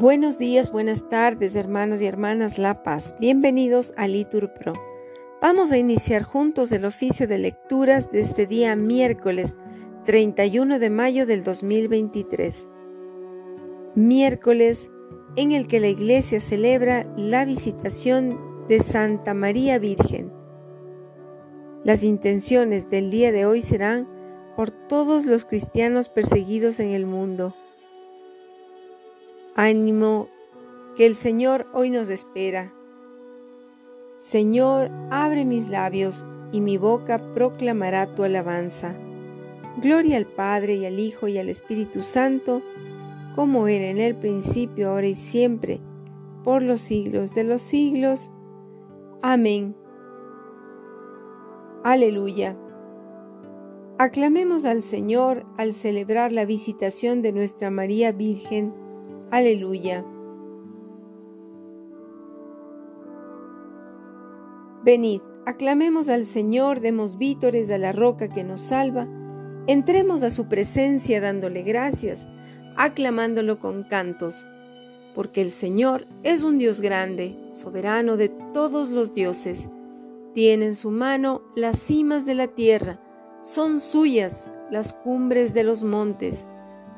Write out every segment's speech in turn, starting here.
Buenos días, buenas tardes, hermanos y hermanas La Paz. Bienvenidos a Litur Pro. Vamos a iniciar juntos el oficio de lecturas de este día miércoles 31 de mayo del 2023. Miércoles en el que la Iglesia celebra la visitación de Santa María Virgen. Las intenciones del día de hoy serán por todos los cristianos perseguidos en el mundo Ánimo, que el Señor hoy nos espera. Señor, abre mis labios y mi boca proclamará tu alabanza. Gloria al Padre y al Hijo y al Espíritu Santo, como era en el principio, ahora y siempre, por los siglos de los siglos. Amén. Aleluya. Aclamemos al Señor al celebrar la visitación de nuestra María Virgen Aleluya. Venid, aclamemos al Señor, demos vítores a la roca que nos salva, entremos a su presencia dándole gracias, aclamándolo con cantos, porque el Señor es un Dios grande, soberano de todos los dioses. Tiene en su mano las cimas de la tierra, son suyas las cumbres de los montes.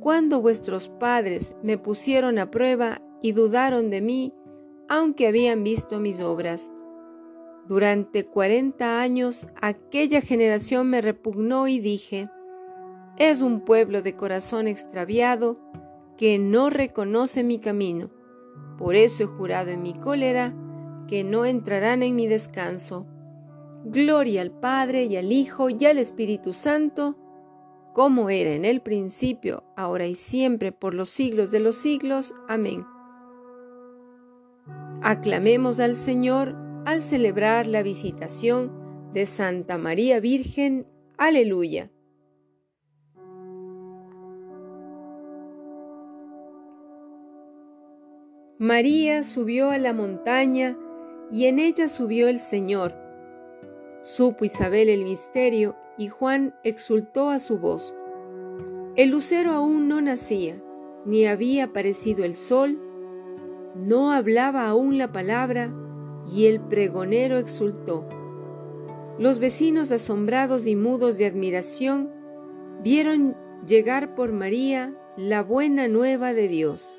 cuando vuestros padres me pusieron a prueba y dudaron de mí, aunque habían visto mis obras. Durante cuarenta años aquella generación me repugnó y dije, es un pueblo de corazón extraviado que no reconoce mi camino. Por eso he jurado en mi cólera que no entrarán en mi descanso. Gloria al Padre y al Hijo y al Espíritu Santo, como era en el principio, ahora y siempre, por los siglos de los siglos. Amén. Aclamemos al Señor al celebrar la visitación de Santa María Virgen. Aleluya. María subió a la montaña y en ella subió el Señor. Supo Isabel el misterio y Juan exultó a su voz. El lucero aún no nacía, ni había aparecido el sol, no hablaba aún la palabra, y el pregonero exultó. Los vecinos asombrados y mudos de admiración vieron llegar por María la buena nueva de Dios.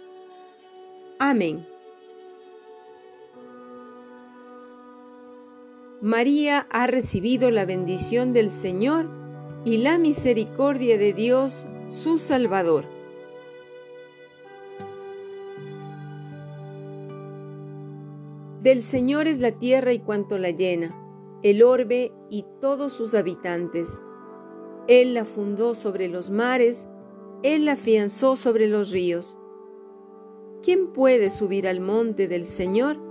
Amén. María ha recibido la bendición del Señor y la misericordia de Dios, su Salvador. Del Señor es la tierra y cuanto la llena, el orbe y todos sus habitantes. Él la fundó sobre los mares, Él la afianzó sobre los ríos. ¿Quién puede subir al monte del Señor?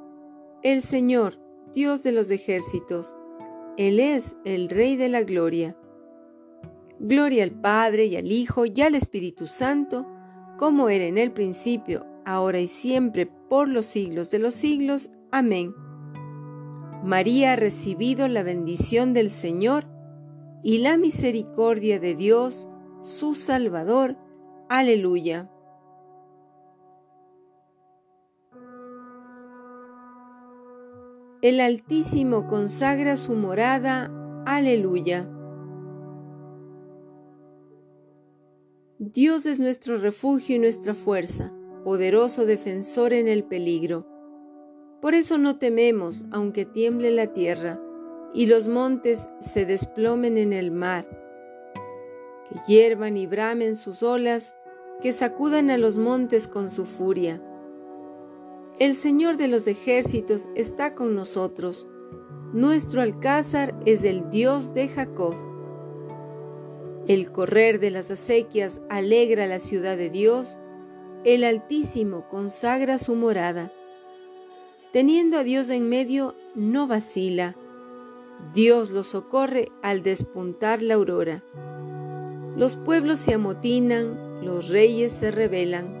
El Señor, Dios de los ejércitos, Él es el Rey de la Gloria. Gloria al Padre y al Hijo y al Espíritu Santo, como era en el principio, ahora y siempre, por los siglos de los siglos. Amén. María ha recibido la bendición del Señor y la misericordia de Dios, su Salvador. Aleluya. El Altísimo consagra su morada. Aleluya. Dios es nuestro refugio y nuestra fuerza, poderoso defensor en el peligro. Por eso no tememos, aunque tiemble la tierra y los montes se desplomen en el mar, que hiervan y bramen sus olas, que sacudan a los montes con su furia. El Señor de los ejércitos está con nosotros. Nuestro alcázar es el Dios de Jacob. El correr de las acequias alegra la ciudad de Dios, el Altísimo consagra su morada. Teniendo a Dios en medio, no vacila. Dios lo socorre al despuntar la aurora. Los pueblos se amotinan, los reyes se rebelan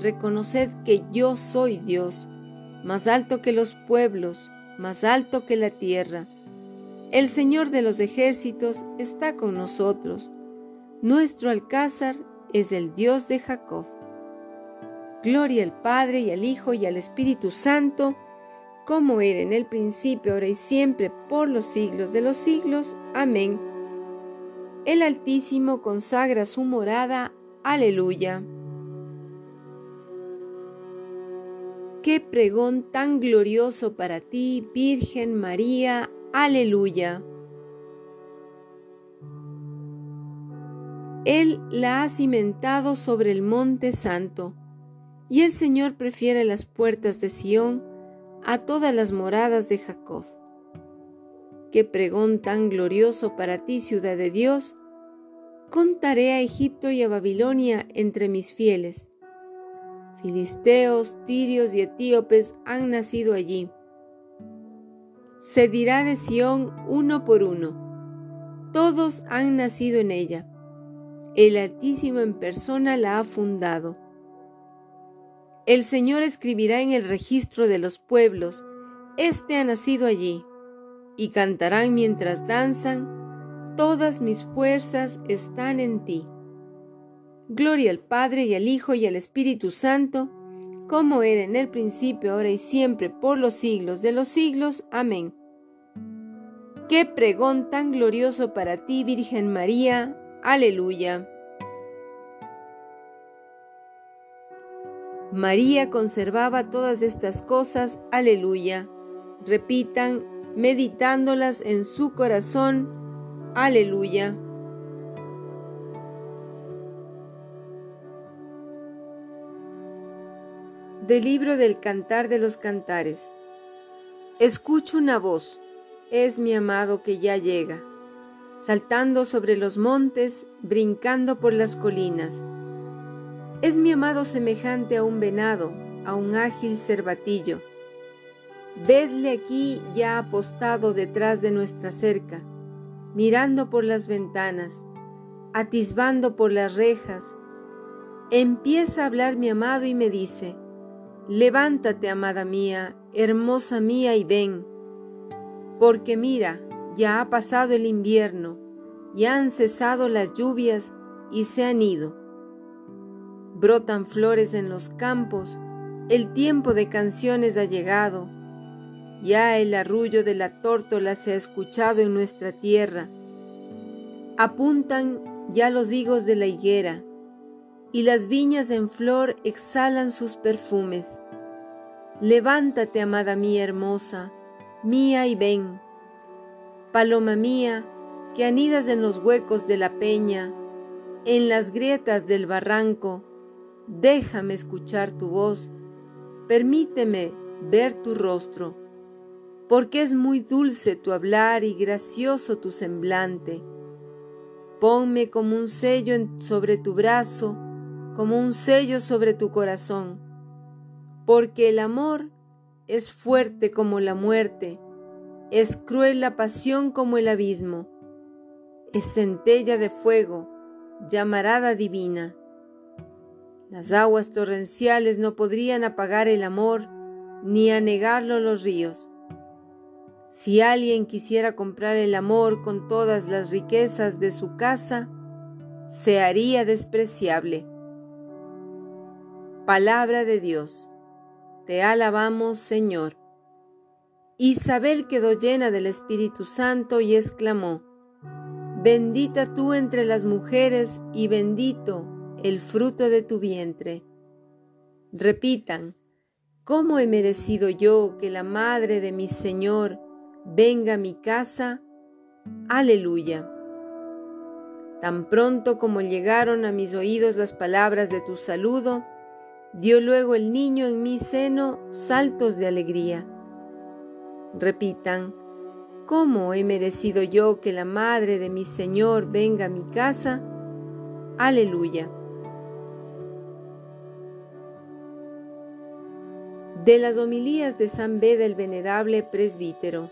reconoced que yo soy Dios, más alto que los pueblos, más alto que la tierra. El Señor de los ejércitos está con nosotros. Nuestro alcázar es el Dios de Jacob. Gloria al Padre y al Hijo y al Espíritu Santo, como era en el principio, ahora y siempre, por los siglos de los siglos. Amén. El Altísimo consagra su morada. Aleluya. Qué pregón tan glorioso para ti, Virgen María. Aleluya. Él la ha cimentado sobre el monte santo, y el Señor prefiere las puertas de Sión a todas las moradas de Jacob. Qué pregón tan glorioso para ti, ciudad de Dios. Contaré a Egipto y a Babilonia entre mis fieles Filisteos, tirios y etíopes han nacido allí. Se dirá de Sión uno por uno. Todos han nacido en ella. El Altísimo en persona la ha fundado. El Señor escribirá en el registro de los pueblos, Este ha nacido allí, y cantarán mientras danzan, Todas mis fuerzas están en ti. Gloria al Padre y al Hijo y al Espíritu Santo, como era en el principio, ahora y siempre, por los siglos de los siglos. Amén. Qué pregón tan glorioso para ti, Virgen María. Aleluya. María conservaba todas estas cosas. Aleluya. Repitan, meditándolas en su corazón. Aleluya. Del libro del Cantar de los Cantares. Escucho una voz, es mi amado que ya llega, saltando sobre los montes, brincando por las colinas. Es mi amado semejante a un venado, a un ágil cervatillo. Vedle aquí ya apostado detrás de nuestra cerca, mirando por las ventanas, atisbando por las rejas. Empieza a hablar mi amado y me dice, Levántate, amada mía, hermosa mía, y ven, porque mira, ya ha pasado el invierno, ya han cesado las lluvias y se han ido. Brotan flores en los campos, el tiempo de canciones ha llegado, ya el arrullo de la tórtola se ha escuchado en nuestra tierra. Apuntan ya los higos de la higuera, y las viñas en flor exhalan sus perfumes. Levántate, amada mía hermosa, mía y ven. Paloma mía, que anidas en los huecos de la peña, en las grietas del barranco, déjame escuchar tu voz, permíteme ver tu rostro, porque es muy dulce tu hablar y gracioso tu semblante. Ponme como un sello sobre tu brazo, como un sello sobre tu corazón, porque el amor es fuerte como la muerte, es cruel la pasión como el abismo, es centella de fuego, llamarada divina. Las aguas torrenciales no podrían apagar el amor, ni anegarlo los ríos. Si alguien quisiera comprar el amor con todas las riquezas de su casa, se haría despreciable. Palabra de Dios. Te alabamos, Señor. Isabel quedó llena del Espíritu Santo y exclamó, Bendita tú entre las mujeres y bendito el fruto de tu vientre. Repitan, ¿cómo he merecido yo que la madre de mi Señor venga a mi casa. Aleluya. Tan pronto como llegaron a mis oídos las palabras de tu saludo, dio luego el niño en mi seno saltos de alegría. Repitan, ¿cómo he merecido yo que la madre de mi Señor venga a mi casa? Aleluya. De las homilías de San Beda el venerable presbítero.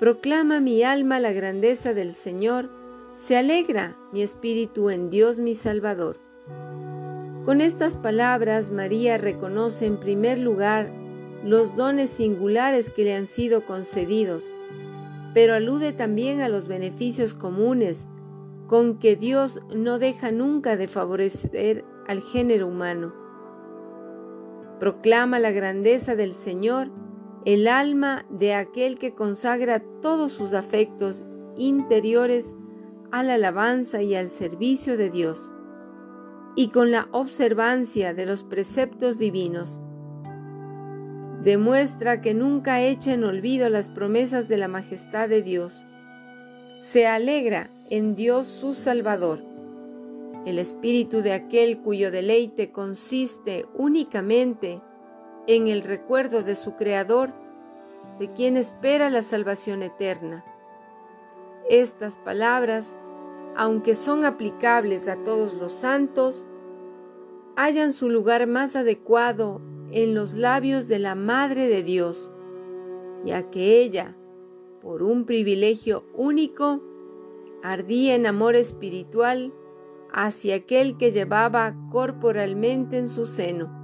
Proclama mi alma la grandeza del Señor, se alegra mi espíritu en Dios mi Salvador. Con estas palabras María reconoce en primer lugar los dones singulares que le han sido concedidos, pero alude también a los beneficios comunes con que Dios no deja nunca de favorecer al género humano. Proclama la grandeza del Señor el alma de aquel que consagra todos sus afectos interiores a la alabanza y al servicio de Dios, y con la observancia de los preceptos divinos. Demuestra que nunca echa en olvido las promesas de la majestad de Dios. Se alegra en Dios su Salvador, el espíritu de aquel cuyo deleite consiste únicamente en el recuerdo de su Creador, de quien espera la salvación eterna. Estas palabras, aunque son aplicables a todos los santos, hallan su lugar más adecuado en los labios de la Madre de Dios, ya que ella, por un privilegio único, ardía en amor espiritual hacia aquel que llevaba corporalmente en su seno.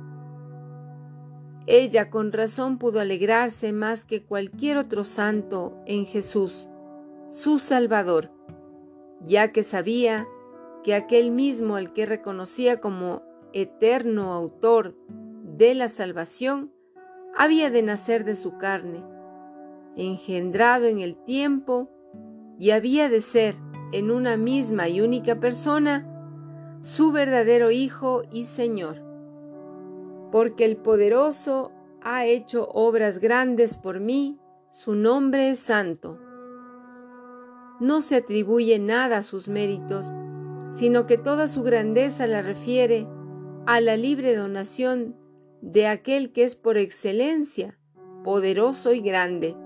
Ella con razón pudo alegrarse más que cualquier otro santo en Jesús, su Salvador, ya que sabía que aquel mismo al que reconocía como eterno autor de la salvación, había de nacer de su carne, engendrado en el tiempo, y había de ser en una misma y única persona su verdadero Hijo y Señor porque el poderoso ha hecho obras grandes por mí, su nombre es santo. No se atribuye nada a sus méritos, sino que toda su grandeza la refiere a la libre donación de aquel que es por excelencia poderoso y grande,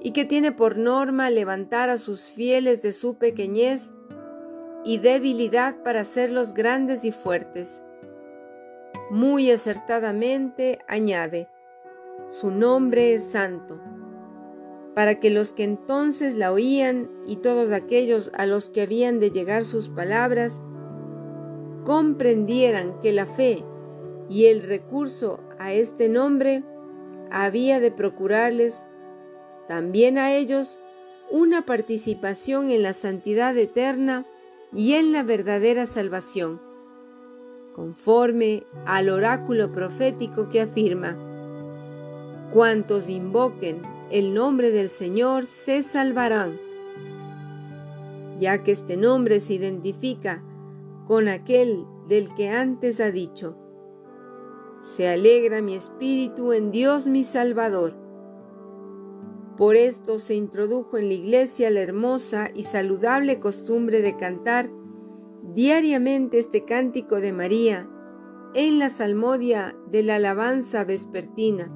y que tiene por norma levantar a sus fieles de su pequeñez y debilidad para hacerlos grandes y fuertes. Muy acertadamente añade, su nombre es santo, para que los que entonces la oían y todos aquellos a los que habían de llegar sus palabras, comprendieran que la fe y el recurso a este nombre había de procurarles también a ellos una participación en la santidad eterna y en la verdadera salvación conforme al oráculo profético que afirma, cuantos invoquen el nombre del Señor se salvarán, ya que este nombre se identifica con aquel del que antes ha dicho, se alegra mi espíritu en Dios mi Salvador. Por esto se introdujo en la iglesia la hermosa y saludable costumbre de cantar diariamente este cántico de María en la salmodia de la alabanza vespertina,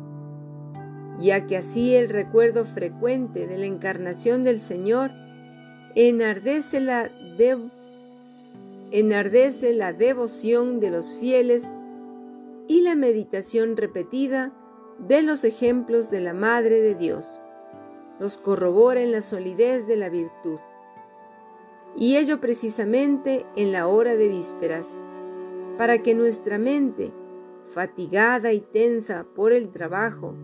ya que así el recuerdo frecuente de la encarnación del Señor enardece la, enardece la devoción de los fieles y la meditación repetida de los ejemplos de la Madre de Dios. Los corrobora en la solidez de la virtud. Y ello precisamente en la hora de vísperas, para que nuestra mente, fatigada y tensa por el trabajo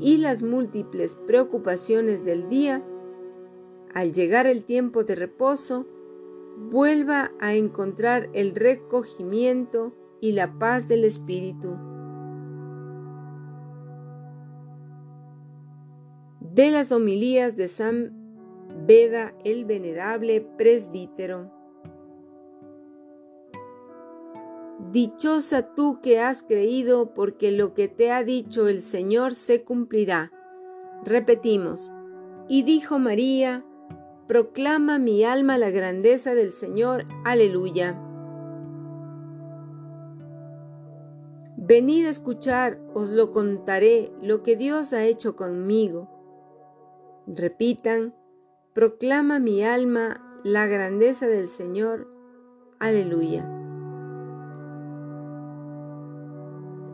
y las múltiples preocupaciones del día, al llegar el tiempo de reposo, vuelva a encontrar el recogimiento y la paz del Espíritu. De las homilías de San Beda el Venerable Presbítero. Dichosa tú que has creído, porque lo que te ha dicho el Señor se cumplirá. Repetimos, y dijo María, proclama mi alma la grandeza del Señor, aleluya. Venid a escuchar, os lo contaré, lo que Dios ha hecho conmigo. Repitan, proclama mi alma la grandeza del Señor. Aleluya.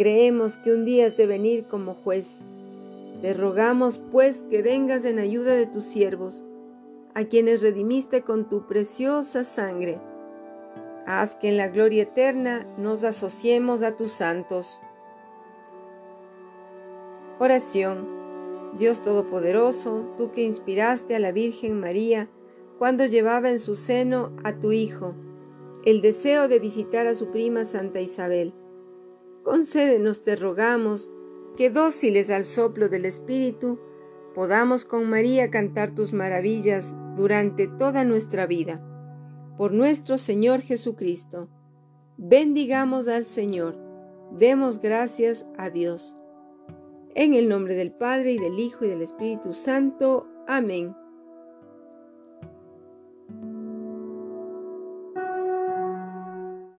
Creemos que un día has de venir como juez. Te rogamos pues que vengas en ayuda de tus siervos, a quienes redimiste con tu preciosa sangre. Haz que en la gloria eterna nos asociemos a tus santos. Oración Dios Todopoderoso, tú que inspiraste a la Virgen María cuando llevaba en su seno a tu Hijo el deseo de visitar a su prima Santa Isabel. Concédenos, te rogamos, que dóciles al soplo del Espíritu, podamos con María cantar tus maravillas durante toda nuestra vida. Por nuestro Señor Jesucristo. Bendigamos al Señor. Demos gracias a Dios. En el nombre del Padre y del Hijo y del Espíritu Santo. Amén.